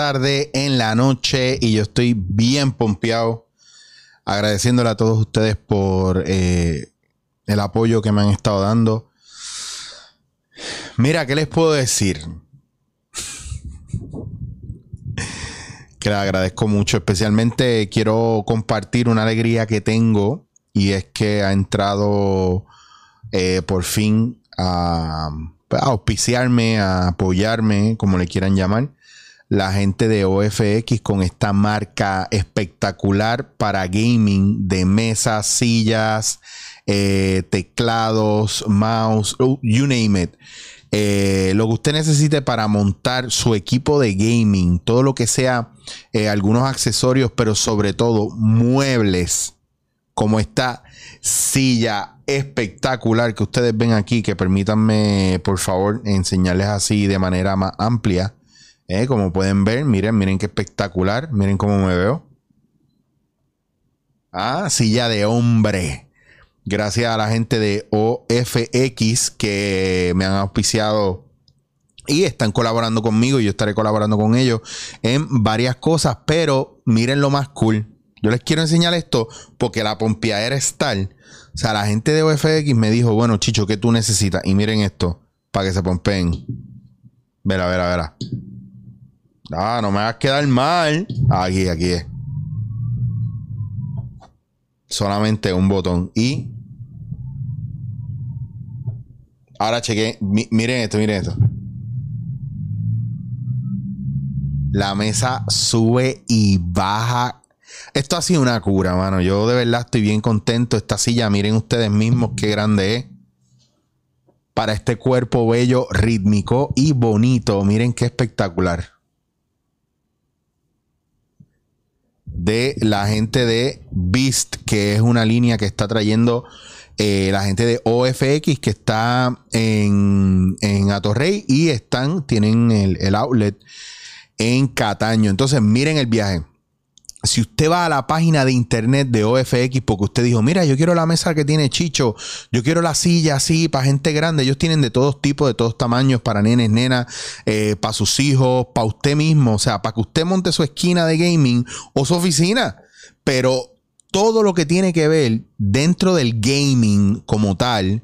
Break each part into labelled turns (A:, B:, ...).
A: tarde en la noche y yo estoy bien pompeado. Agradeciéndole a todos ustedes por eh, el apoyo que me han estado dando. Mira, ¿qué les puedo decir? que les agradezco mucho. Especialmente quiero compartir una alegría que tengo y es que ha entrado eh, por fin a, a, auspiciarme, a apoyarme, como le quieran llamar, la gente de OFX con esta marca espectacular para gaming de mesas, sillas, eh, teclados, mouse, you name it. Eh, lo que usted necesite para montar su equipo de gaming, todo lo que sea, eh, algunos accesorios, pero sobre todo muebles, como esta silla espectacular que ustedes ven aquí, que permítanme por favor enseñarles así de manera más amplia. Eh, como pueden ver, miren, miren qué espectacular, miren cómo me veo. Ah, silla de hombre. Gracias a la gente de OFX que me han auspiciado y están colaborando conmigo y yo estaré colaborando con ellos en varias cosas, pero miren lo más cool. Yo les quiero enseñar esto porque la pompeadera es tal. O sea, la gente de OFX me dijo, bueno, Chicho, ¿qué tú necesitas? Y miren esto, para que se pompeen. Verá, verá, verá. Ah, no me a quedar mal. Aquí, aquí es. Solamente un botón. Y. Ahora chequé. miren esto, miren esto. La mesa sube y baja. Esto ha sido una cura, mano. Yo de verdad estoy bien contento. Esta silla, miren ustedes mismos qué grande es. Para este cuerpo bello, rítmico y bonito. Miren qué espectacular. De la gente de Beast, que es una línea que está trayendo eh, la gente de OFX, que está en, en Atorrey y están, tienen el, el outlet en Cataño. Entonces, miren el viaje si usted va a la página de internet de OFX porque usted dijo, mira, yo quiero la mesa que tiene Chicho, yo quiero la silla así para gente grande, ellos tienen de todos tipos, de todos tamaños, para nenes, nenas, eh, para sus hijos, para usted mismo, o sea, para que usted monte su esquina de gaming o su oficina, pero todo lo que tiene que ver dentro del gaming como tal,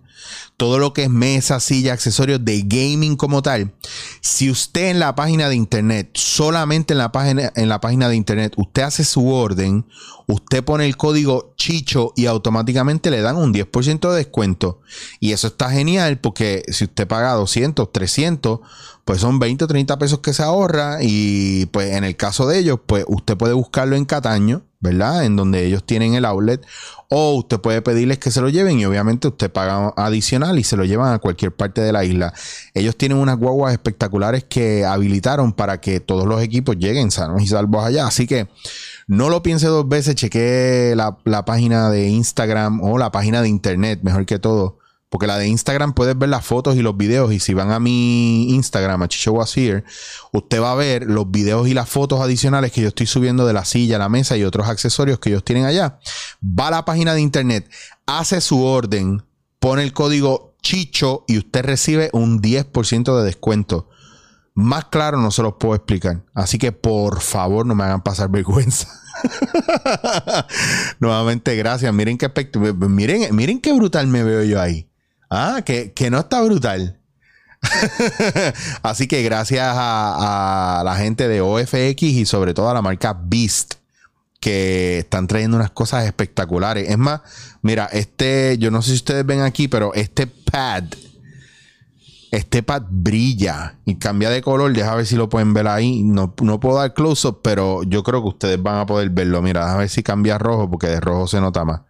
A: todo lo que es mesa, silla, accesorios de gaming como tal. Si usted en la página de internet, solamente en la página, en la página de internet, usted hace su orden, usted pone el código Chicho y automáticamente le dan un 10% de descuento. Y eso está genial porque si usted paga 200, 300, pues son 20 o 30 pesos que se ahorra y pues en el caso de ellos, pues usted puede buscarlo en Cataño, ¿verdad? En donde ellos tienen el outlet o usted puede pedirles que se lo lleven y obviamente usted paga adicional y se lo llevan a cualquier parte de la isla. Ellos tienen unas guaguas espectaculares que habilitaron para que todos los equipos lleguen sanos y salvos allá. Así que no lo piense dos veces, cheque la, la página de Instagram o la página de internet, mejor que todo porque la de Instagram puedes ver las fotos y los videos. Y si van a mi Instagram, a Chicho Was Here, usted va a ver los videos y las fotos adicionales que yo estoy subiendo de la silla, la mesa y otros accesorios que ellos tienen allá. Va a la página de internet, hace su orden, pone el código Chicho y usted recibe un 10% de descuento. Más claro no se los puedo explicar. Así que por favor no me hagan pasar vergüenza. Nuevamente, gracias. Miren qué miren, miren qué brutal me veo yo ahí. Ah, que, no está brutal. Así que gracias a, la gente de OFX y sobre todo a la marca Beast que están trayendo unas cosas espectaculares. Es más, mira, este, yo no sé si ustedes ven aquí, pero este pad, este pad brilla y cambia de color. Deja ver si lo pueden ver ahí. No, no puedo dar close-up, pero yo creo que ustedes van a poder verlo. Mira, a ver si cambia a rojo, porque de rojo se nota más.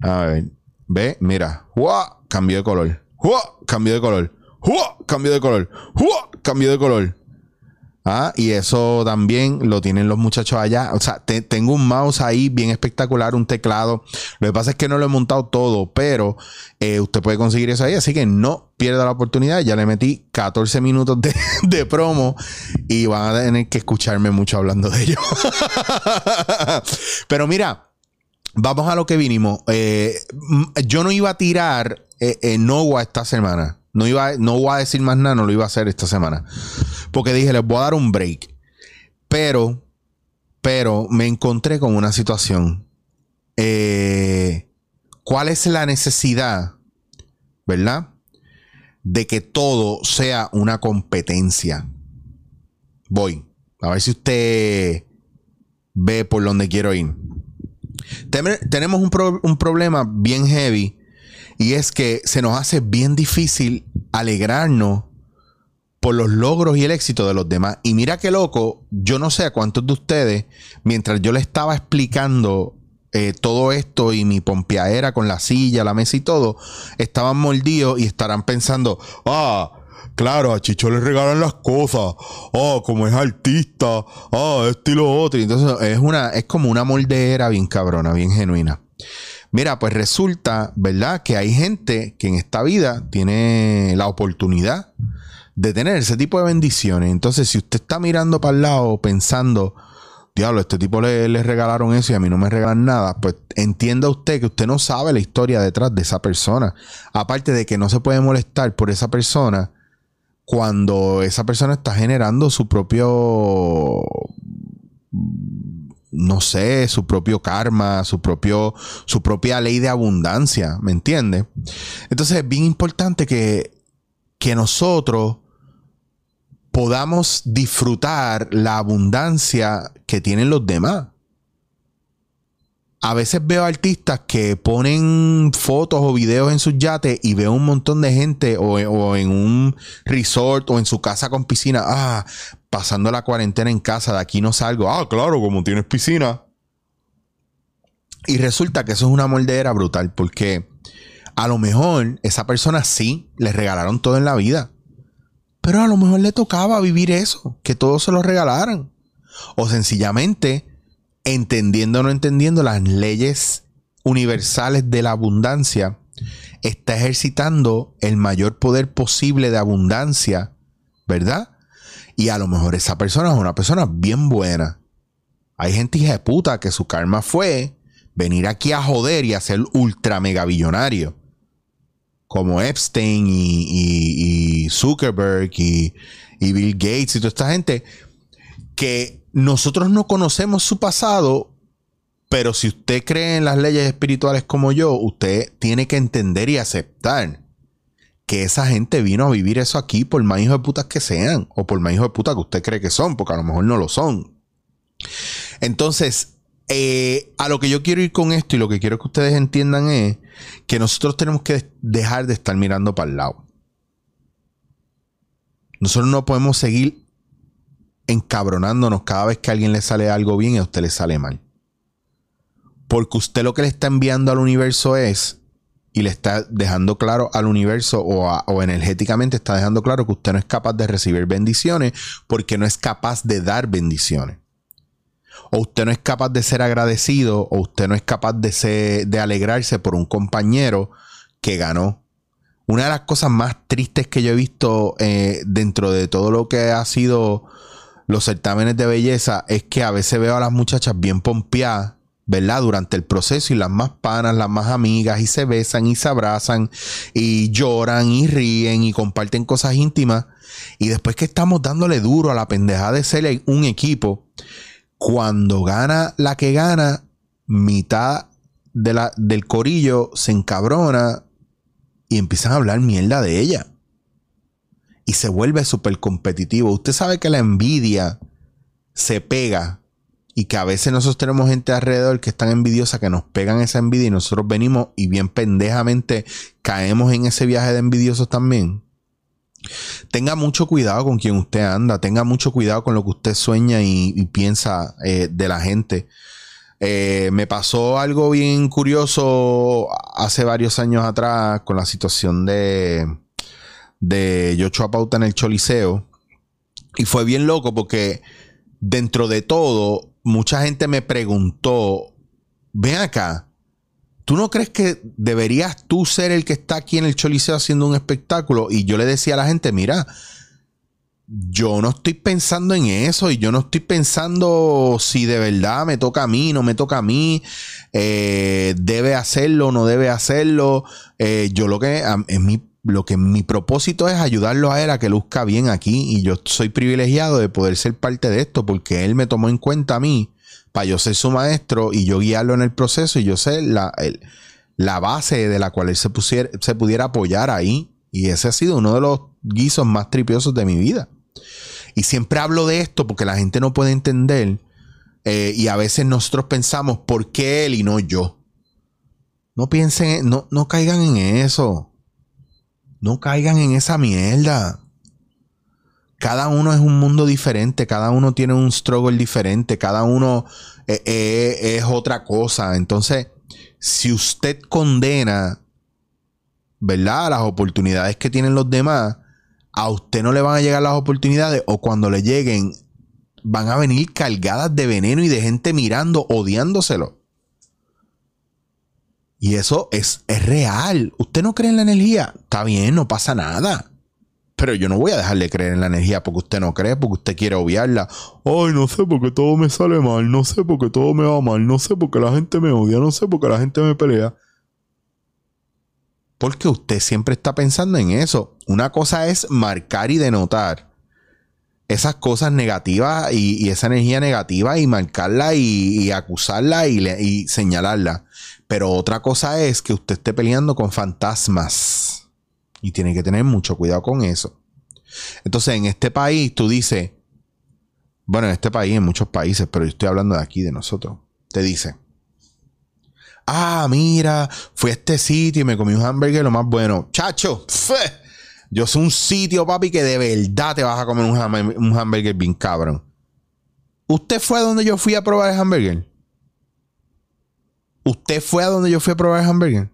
A: A ver, ve, mira. ¡Wow! Cambio de color. Cambio de color. Cambio de color. Cambio de color. Ah, y eso también lo tienen los muchachos allá. O sea, tengo un mouse ahí bien espectacular, un teclado. Lo que pasa es que no lo he montado todo, pero eh, usted puede conseguir eso ahí. Así que no pierda la oportunidad. Ya le metí 14 minutos de, de promo y van a tener que escucharme mucho hablando de ello. pero mira, vamos a lo que vinimos. Eh, yo no iba a tirar eh, eh, esta semana. No, iba, no voy a decir más nada, no lo iba a hacer esta semana. Porque dije, les voy a dar un break. Pero, pero me encontré con una situación. Eh, ¿Cuál es la necesidad, verdad? De que todo sea una competencia. Voy. A ver si usted ve por donde quiero ir. Tenemos un, problema bien heavy y es que se nos hace bien difícil alegrarnos por los logros y el éxito de los demás. Y mira qué loco, yo no sé a cuántos de ustedes, mientras yo le estaba explicando eh, todo esto y mi pompeadera con la silla, la mesa y todo, estaban mordidos y estarán pensando, ah, claro, a Chicho le regalan las cosas, ah, como es artista, ah, esto y lo otro. entonces es una, es como una moldera bien cabrona, bien genuina. Mira, pues resulta, ¿verdad? Que hay gente que en esta vida tiene la oportunidad de tener ese tipo de bendiciones. Entonces, si usted está mirando para el lado pensando, diablo, este tipo le, regalaron eso y a mí no me regalan nada, pues entienda usted que usted no sabe la historia detrás de esa persona. Aparte de que no se puede molestar por esa persona cuando esa persona está generando su propio no sé, su propio karma, su, propio, su propia ley de abundancia, ¿me entiendes? Entonces es bien importante que, que nosotros podamos disfrutar la abundancia que tienen los demás. A veces veo artistas que ponen fotos o videos en sus yates y veo un montón de gente o, en un resort o en su casa con piscina. Ah, pasando la cuarentena en casa, de aquí no salgo. Ah, claro, como tienes piscina. Y resulta que eso es una moldera brutal porque a lo mejor esa persona sí le regalaron todo en la vida. Pero a lo mejor le tocaba vivir eso, que todos se lo regalaran. O sencillamente, entendiendo o no entendiendo las leyes universales de la abundancia, está ejercitando el mayor poder posible de abundancia, ¿verdad? Y a lo mejor esa persona es una persona bien buena. Hay gente hija de puta que su karma fue venir aquí a joder y a ser ultra mega billonario. Como Epstein y, Zuckerberg y Bill Gates y toda esta gente. Que nosotros no conocemos su pasado, pero si usted cree en las leyes espirituales como yo, usted tiene que entender y aceptar que esa gente vino a vivir eso aquí por más hijos de putas que sean, o por más hijos de puta que usted cree que son, porque a lo mejor no lo son. Entonces, eh, a lo que yo quiero ir con esto y lo que quiero que ustedes entiendan es que nosotros tenemos que dejar de estar mirando para el lado. Nosotros no podemos seguir encabronándonos cada vez que a alguien le sale algo bien y a usted le sale mal. Porque usted lo que le está enviando al universo es y le está dejando claro al universo o, energéticamente está dejando claro que usted no es capaz de recibir bendiciones porque no es capaz de dar bendiciones. O usted no es capaz de ser agradecido o usted no es capaz de, de alegrarse por un compañero que ganó. Una de las cosas más tristes que yo he visto eh, dentro de todo lo que ha sido los certámenes de belleza es que a veces veo a las muchachas bien pompeadas ¿verdad? Durante el proceso y las más panas, las más amigas y se besan y se abrazan y lloran y ríen y comparten cosas íntimas. Y después que estamos dándole duro a la pendejada de ser un equipo, cuando gana la que gana, mitad del corillo se encabrona y empiezan a hablar mierda de ella. Y se vuelve súper competitivo. Usted sabe que la envidia se pega y que a veces nosotros tenemos gente alrededor que están envidiosa, que nos pegan esa envidia y nosotros venimos y bien pendejamente caemos en ese viaje de envidiosos también. Tenga mucho cuidado con quien usted anda, tenga mucho cuidado con lo que usted sueña y, piensa eh, de la gente. Eh, me pasó algo bien curioso hace varios años atrás con la situación de, de Yocho Pauta en el Choliseo. Y fue bien loco porque dentro de todo, mucha gente me preguntó, ven acá, ¿tú no crees que deberías tú ser el que está aquí en el Choliseo haciendo un espectáculo? Y yo le decía a la gente, mira, yo no estoy pensando en eso y yo no estoy pensando si de verdad me toca a mí, no me toca a mí, eh, debe hacerlo, no debe hacerlo. Eh, yo lo que es mi lo que mi propósito es ayudarlo a él a que luzca bien aquí y yo soy privilegiado de poder ser parte de esto porque él me tomó en cuenta a mí para yo ser su maestro y yo guiarlo en el proceso y yo ser la, la base de la cual él se, pusiera, se pudiera apoyar ahí y ese ha sido uno de los guisos más tripiosos de mi vida. Y siempre hablo de esto porque la gente no puede entender eh, y a veces nosotros pensamos, ¿por qué él y no yo? No piensen, no, no caigan en eso. No caigan en esa mierda. Cada uno es un mundo diferente, cada uno tiene un struggle diferente, cada uno eh, eh, es otra cosa. Entonces, si usted condena, ¿verdad? Las oportunidades que tienen los demás, a usted no le van a llegar las oportunidades o cuando le lleguen van a venir cargadas de veneno y de gente mirando, odiándoselo. Y eso es, es real. ¿Usted no cree en la energía? Está bien, no pasa nada. Pero yo no voy a dejarle creer en la energía porque usted no cree, porque usted quiere obviarla. Ay, no sé porque todo me sale mal, no sé porque todo me va mal, no sé porque la gente me odia, no sé porque la gente me pelea. Porque usted siempre está pensando en eso. Una cosa es marcar y denotar esas cosas negativas y, esa energía negativa y marcarla y, acusarla y, y, señalarla. Pero otra cosa es que usted esté peleando con fantasmas. Y tiene que tener mucho cuidado con eso. Entonces, en este país, tú dices, bueno, en este país, en muchos países, pero yo estoy hablando de aquí, de nosotros, te dice, ah, mira, fui a este sitio y me comí un hamburger lo más bueno. Chacho, yo soy un sitio, papi, que de verdad te vas a comer un, hamburger bien cabrón. ¿Usted fue a donde yo fui a probar el hamburger? ¿Usted fue a donde yo fui a probar el hamburger?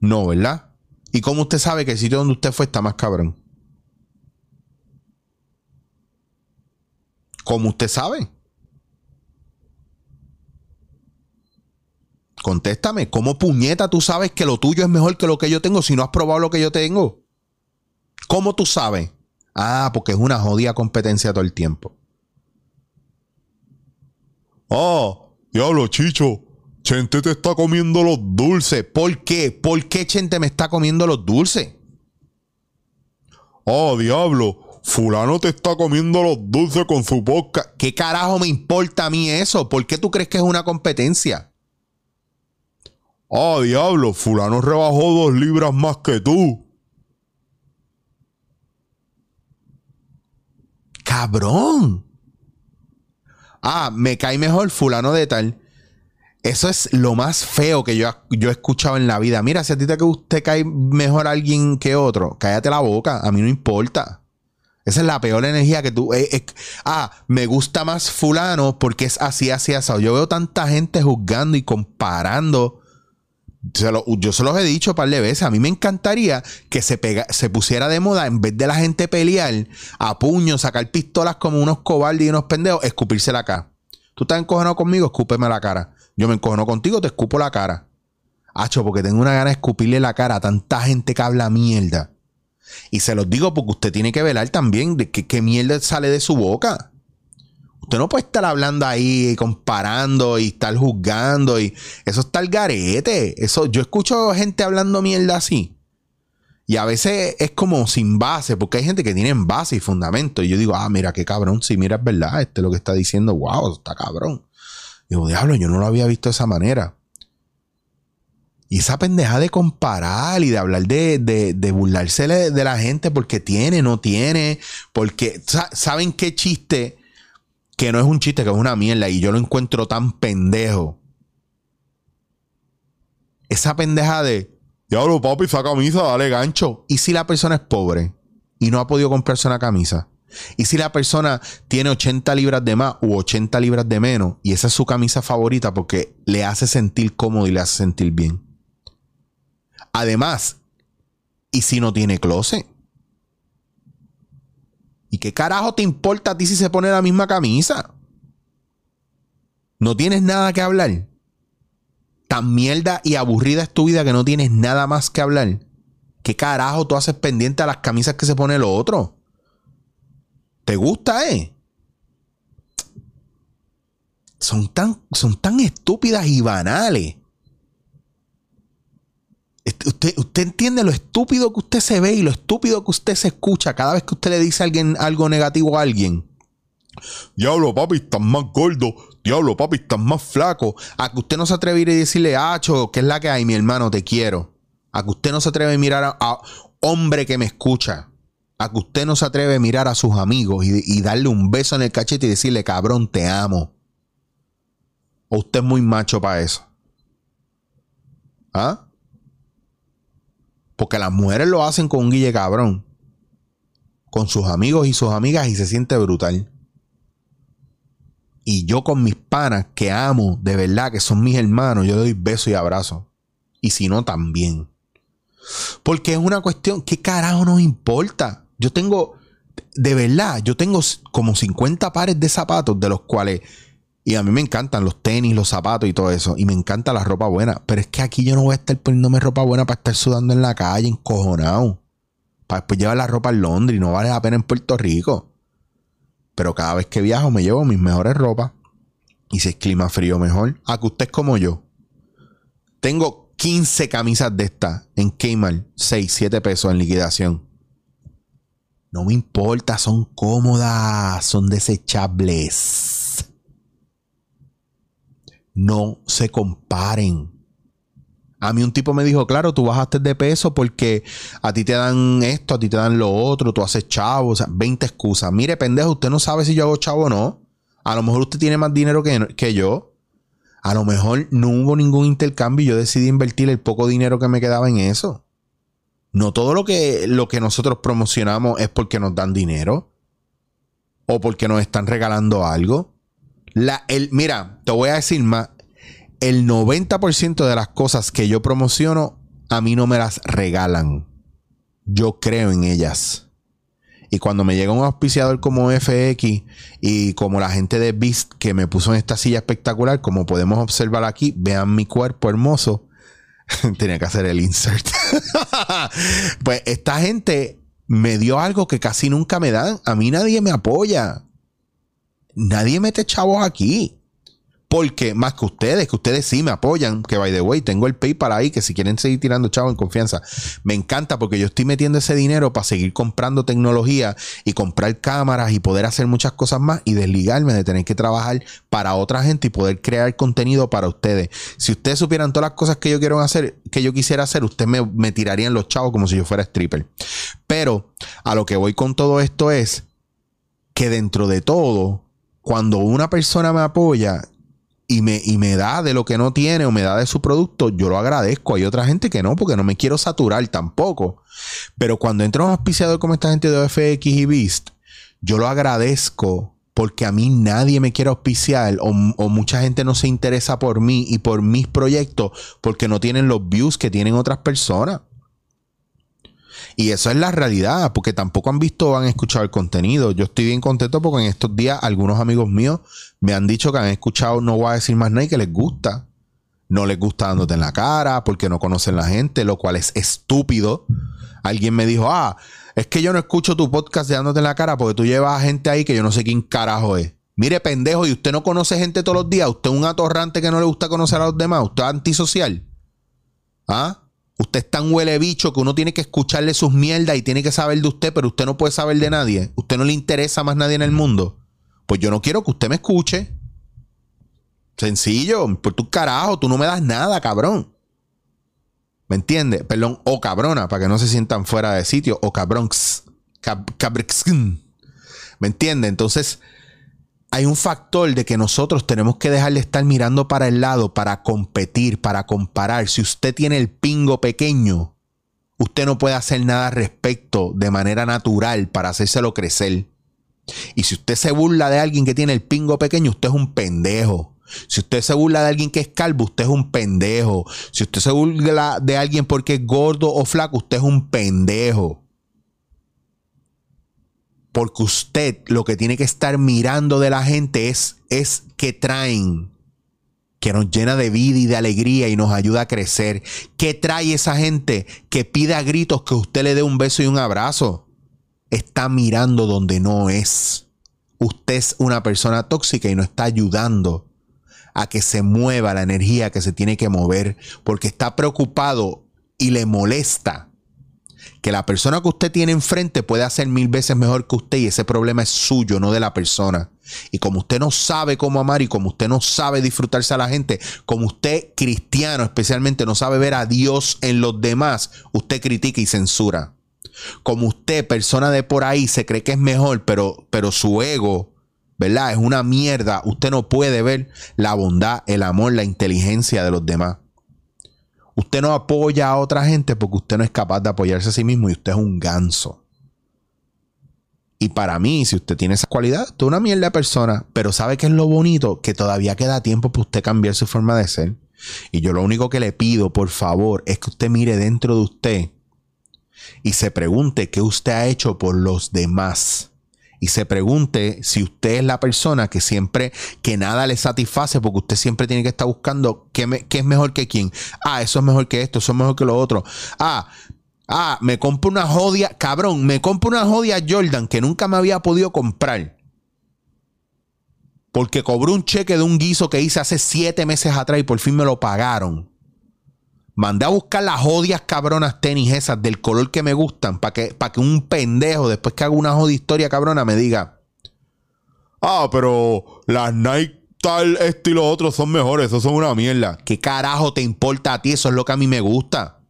A: No, ¿verdad? ¿Y cómo usted sabe que el sitio donde usted fue está más cabrón? ¿Cómo usted sabe? Contéstame, ¿cómo puñeta tú sabes que lo tuyo es mejor que lo que yo tengo si no has probado lo que yo tengo? ¿Cómo tú sabes? Ah, porque es una jodida competencia todo el tiempo. Oh, diablo, Chicho. Chente te está comiendo los dulces. ¿Por qué? ¿Por qué Chente me está comiendo los dulces? Oh, diablo. Fulano te está comiendo los dulces con su boca. ¿Qué carajo me importa a mí eso? ¿Por qué tú crees que es una competencia? Oh, diablo. Fulano rebajó dos libras más que tú. Cabrón. Ah, me cae mejor fulano de tal. Eso es lo más feo que yo, yo he escuchado en la vida. Mira, si a ti te, te cae mejor alguien que otro, cállate la boca. A mí no importa. Esa es la peor energía que tú. Eh, eh, ah, me gusta más fulano porque es así, así, así. Yo veo tanta gente juzgando y comparando yo se los he dicho un par de veces. A mí me encantaría que se, se pusiera de moda, en vez de la gente pelear a puño, sacar pistolas como unos cobardes y unos pendejos, escupirse la cara. Tú estás encojonado conmigo, escúpeme la cara. Yo me encojono contigo, te escupo la cara. Hacho, porque tengo una gana de escupirle la cara a tanta gente que habla mierda. Y se los digo porque usted tiene que velar también de qué mierda sale de su boca. Usted no puede estar hablando ahí, comparando y estar juzgando y eso está el garete. Eso, yo escucho gente hablando mierda así. Y a veces es como sin base, porque hay gente que tiene base y fundamento. Y yo digo, ah, mira qué cabrón, si mira es verdad, este es lo que está diciendo, wow, está cabrón. digo, diablo, yo no lo había visto de esa manera. Y esa pendeja de comparar y de hablar de, de, de burlarse de la gente porque tiene, no tiene, porque, ¿saben qué chiste? Que no es un chiste, que es una mierda y yo lo encuentro tan pendejo. Esa pendeja de, diablo papi, esa camisa, dale gancho. ¿Y si la persona es pobre y no ha podido comprarse una camisa? ¿Y si la persona tiene 80 libras de más u 80 libras de menos y esa es su camisa favorita porque le hace sentir cómodo y le hace sentir bien? Además, ¿y si no tiene closet? ¿Y qué carajo te importa a ti si se pone la misma camisa? No tienes nada que hablar. Tan mierda y aburrida es tu vida que no tienes nada más que hablar. ¿Qué carajo tú haces pendiente a las camisas que se pone el otro? ¿Te gusta, eh? Son tan, son tan estúpidas y banales. Usted, usted entiende lo estúpido que usted se ve y lo estúpido que usted se escucha cada vez que usted le dice a alguien algo negativo a alguien. Diablo, papi, estás más gordo. Diablo, papi, estás más flaco. A que usted no se atreve a ir y decirle, Acho, ¿qué es la que hay, mi hermano? Te quiero. A que usted no se atreve a mirar a, a hombre que me escucha. A que usted no se atreve a mirar a sus amigos y, y darle un beso en el cachete y decirle, cabrón, te amo. O usted es muy macho para eso. ¿Ah? Porque las mujeres lo hacen con un guille cabrón. Con sus amigos y sus amigas y se siente brutal. Y yo con mis panas que amo, de verdad, que son mis hermanos, yo le doy beso y abrazo. Y si no, también. Porque es una cuestión, ¿qué carajo nos importa? Yo tengo, de verdad, yo tengo como 50 pares de zapatos de los cuales, y a mí me encantan los tenis, los zapatos y todo eso, y me encanta la ropa buena, pero es que aquí yo no voy a estar poniéndome ropa buena para estar sudando en la calle, encojonado. Para después llevar la ropa a Londres y no vale la pena en Puerto Rico. Pero cada vez que viajo me llevo mis mejores ropas. Y si es clima frío, mejor. A que usted es como yo. Tengo 15 camisas de estas en Kmart. 6, 7 pesos en liquidación. No me importa, son cómodas, son desechables. No se comparen. A mí un tipo me dijo, claro, tú bajaste de peso porque a ti te dan esto, a ti te dan lo otro, tú haces chavo, o sea, 20 excusas. Mire, pendejo, usted no sabe si yo hago chavo o no. A lo mejor usted tiene más dinero que, que yo. A lo mejor no hubo ningún intercambio y yo decidí invertir el poco dinero que me quedaba en eso. No todo lo que, lo que nosotros promocionamos es porque nos dan dinero o porque nos están regalando algo. La, el, mira, te voy a decir más el 90% de las cosas que yo promociono, a mí no me las regalan. Yo creo en ellas. Y cuando me llega un auspiciador como FX y como la gente de Beast que me puso en esta silla espectacular, como podemos observar aquí, vean mi cuerpo hermoso. Tenía que hacer el insert. pues esta gente me dio algo que casi nunca me dan. A mí nadie me apoya. Nadie mete chavos aquí. Porque más que ustedes, que ustedes sí me apoyan, que by the way, tengo el PayPal ahí, que si quieren seguir tirando chavo en confianza, me encanta porque yo estoy metiendo ese dinero para seguir comprando tecnología y comprar cámaras y poder hacer muchas cosas más y desligarme de tener que trabajar para otra gente y poder crear contenido para ustedes. Si ustedes supieran todas las cosas que yo quiero hacer, que yo quisiera hacer, ustedes me, me tirarían los chavos como si yo fuera stripper. Pero a lo que voy con todo esto es que dentro de todo, cuando una persona me apoya, y me, y me da de lo que no tiene o me da de su producto, yo lo agradezco. Hay otra gente que no, porque no me quiero saturar tampoco. Pero cuando entra un auspiciador como esta gente de OFX y Beast, yo lo agradezco porque a mí nadie me quiere auspiciar o, o, mucha gente no se interesa por mí y por mis proyectos porque no tienen los views que tienen otras personas. Y eso es la realidad, porque tampoco han visto o han escuchado el contenido. Yo estoy bien contento porque en estos días algunos amigos míos me han dicho que han escuchado, no voy a decir más nada y que les gusta. No les gusta dándote en la cara porque no conocen la gente, lo cual es estúpido. Alguien me dijo, ah, es que yo no escucho tu podcast de dándote en la cara porque tú llevas a gente ahí que yo no sé quién carajo es. Mire, pendejo, y usted no conoce gente todos los días. Usted es un atorrante que no le gusta conocer a los demás. Usted es antisocial. ¿Ah? Usted es tan huele bicho que uno tiene que escucharle sus mierdas y tiene que saber de usted, pero usted no puede saber de nadie. Usted no le interesa más nadie en el mundo. Pues yo no quiero que usted me escuche. Sencillo, por tu carajo, tú no me das nada, cabrón. ¿Me entiende? Perdón, o cabrona, para que no se sientan fuera de sitio, o cabronx. Cab ¿Me entiende? Entonces, hay un factor de que nosotros tenemos que dejar de estar mirando para el lado para competir, para comparar. Si usted tiene el pingo pequeño, usted no puede hacer nada al respecto de manera natural para hacérselo crecer. Y si usted se burla de alguien que tiene el pingo pequeño, usted es un pendejo. Si usted se burla de alguien que es calvo, usted es un pendejo. Si usted se burla de alguien porque es gordo o flaco, usted es un pendejo. Porque usted lo que tiene que estar mirando de la gente es, es que traen, que nos llena de vida y de alegría y nos ayuda a crecer. ¿Qué trae esa gente que pide a gritos que usted le dé un beso y un abrazo? Está mirando donde no es. Usted es una persona tóxica y no está ayudando a que se mueva la energía que se tiene que mover porque está preocupado y le molesta que la persona que usted tiene enfrente puede hacer mil veces mejor que usted y ese problema es suyo, no de la persona. Y como usted no sabe cómo amar y como usted no sabe disfrutarse a la gente, como usted cristiano especialmente no sabe ver a Dios en los demás, usted critica y censura. Como usted, persona de por ahí, se cree que es mejor, pero, pero su ego, ¿verdad? Es una mierda. Usted no puede ver la bondad, el amor, la inteligencia de los demás. Usted no apoya a otra gente porque usted no es capaz de apoyarse a sí mismo y usted es un ganso. Y para mí, si usted tiene esa cualidad, usted es una mierda de persona. Pero ¿sabe qué es lo bonito? Que todavía queda tiempo para usted cambiar su forma de ser. Y yo lo único que le pido, por favor, es que usted mire dentro de usted y se pregunte qué usted ha hecho por los demás y se pregunte si usted es la persona que siempre, que nada le satisface, porque usted siempre tiene que estar buscando qué, es mejor que quién. Ah, eso es mejor que esto, eso es mejor que lo otro. Ah, ah, me compro una jodia, cabrón, me compro una jodia Jordan que nunca me había podido comprar. Porque cobró un cheque de un guiso que hice hace siete meses atrás y por fin me lo pagaron. Mandé a buscar las jodias cabronas tenis esas del color que me gustan para que, que un pendejo, después que haga una jodia historia cabrona, me diga: Ah, pero las Nike tal, estilo otro son mejores, esos son una mierda. ¿Qué carajo te importa a ti? Eso es lo que a mí me gusta.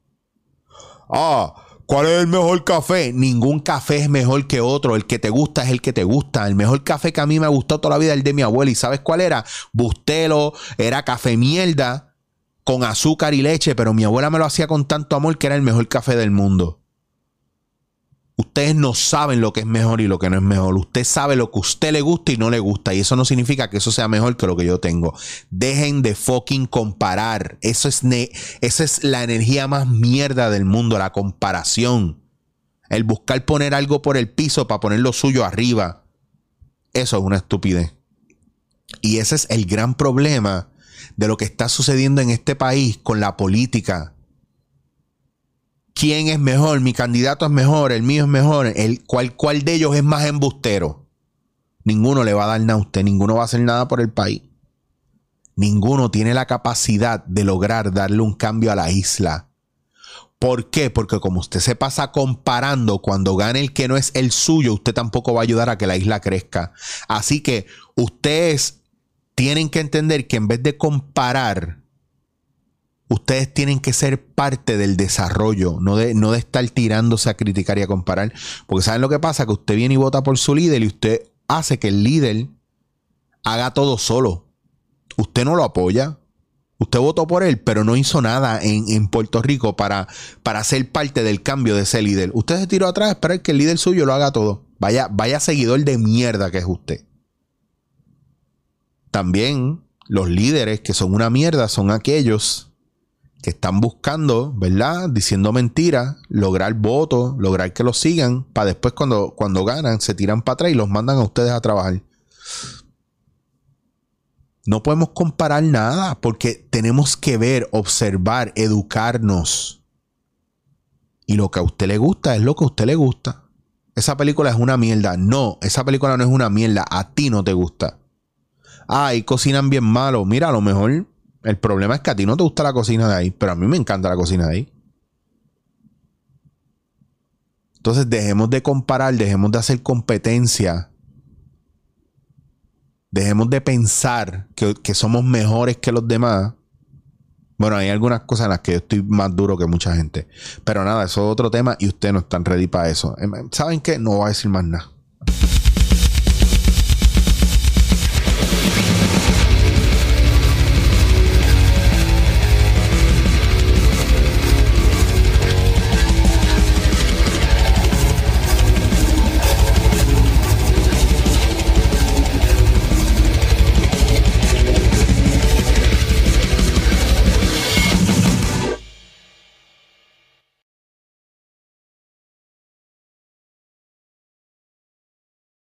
A: Ah, ¿cuál es el mejor café? Ningún café es mejor que otro. El que te gusta es el que te gusta. El mejor café que a mí me gustó toda la vida es el de mi abuela. ¿Y sabes cuál era? Bustelo, era café mierda con azúcar y leche, pero mi abuela me lo hacía con tanto amor que era el mejor café del mundo. Ustedes no saben lo que es mejor y lo que no es mejor. Usted sabe lo que a usted le gusta y no le gusta. Y eso no significa que eso sea mejor que lo que yo tengo. Dejen de fucking comparar. Eso es esa es la energía más mierda del mundo, la comparación. El buscar poner algo por el piso para poner lo suyo arriba. Eso es una estupidez. Y ese es el gran problema de lo que está sucediendo en este país con la política. ¿Quién es mejor? Mi candidato es mejor, el mío es mejor. El, ¿cuál, ¿Cuál de ellos es más embustero? Ninguno le va a dar nada a usted, ninguno va a hacer nada por el país. Ninguno tiene la capacidad de lograr darle un cambio a la isla. ¿Por qué? Porque como usted se pasa comparando cuando gane el que no es el suyo, usted tampoco va a ayudar a que la isla crezca. Así que usted es tienen que entender que en vez de comparar, ustedes tienen que ser parte del desarrollo, no de, no de estar tirándose a criticar y a comparar. Porque ¿saben lo que pasa? Que usted viene y vota por su líder y usted hace que el líder haga todo solo. Usted no lo apoya. Usted votó por él, pero no hizo nada en, Puerto Rico para, para ser parte del cambio de ese líder. Usted se tiró atrás a esperar que el líder suyo lo haga todo. Vaya, vaya seguidor de mierda que es usted. También los líderes que son una mierda son aquellos que están buscando, ¿verdad? Diciendo mentiras, lograr votos, lograr que los sigan, para después cuando, cuando ganan se tiran para atrás y los mandan a ustedes a trabajar. No podemos comparar nada porque tenemos que ver, observar, educarnos. Y lo que a usted le gusta es lo que a usted le gusta. Esa película es una mierda. No, esa película no es una mierda. A ti no te gusta ay, cocinan bien malo. Mira, a lo mejor el problema es que a ti no te gusta la cocina de ahí, pero a mí me encanta la cocina de ahí. Entonces dejemos de comparar, dejemos de hacer competencia. Dejemos de pensar que, que, somos mejores que los demás. Bueno, hay algunas cosas en las que yo estoy más duro que mucha gente. Pero nada, eso es otro tema y ustedes no están ready para eso. Em, ¿Saben qué? No voy a decir más nada.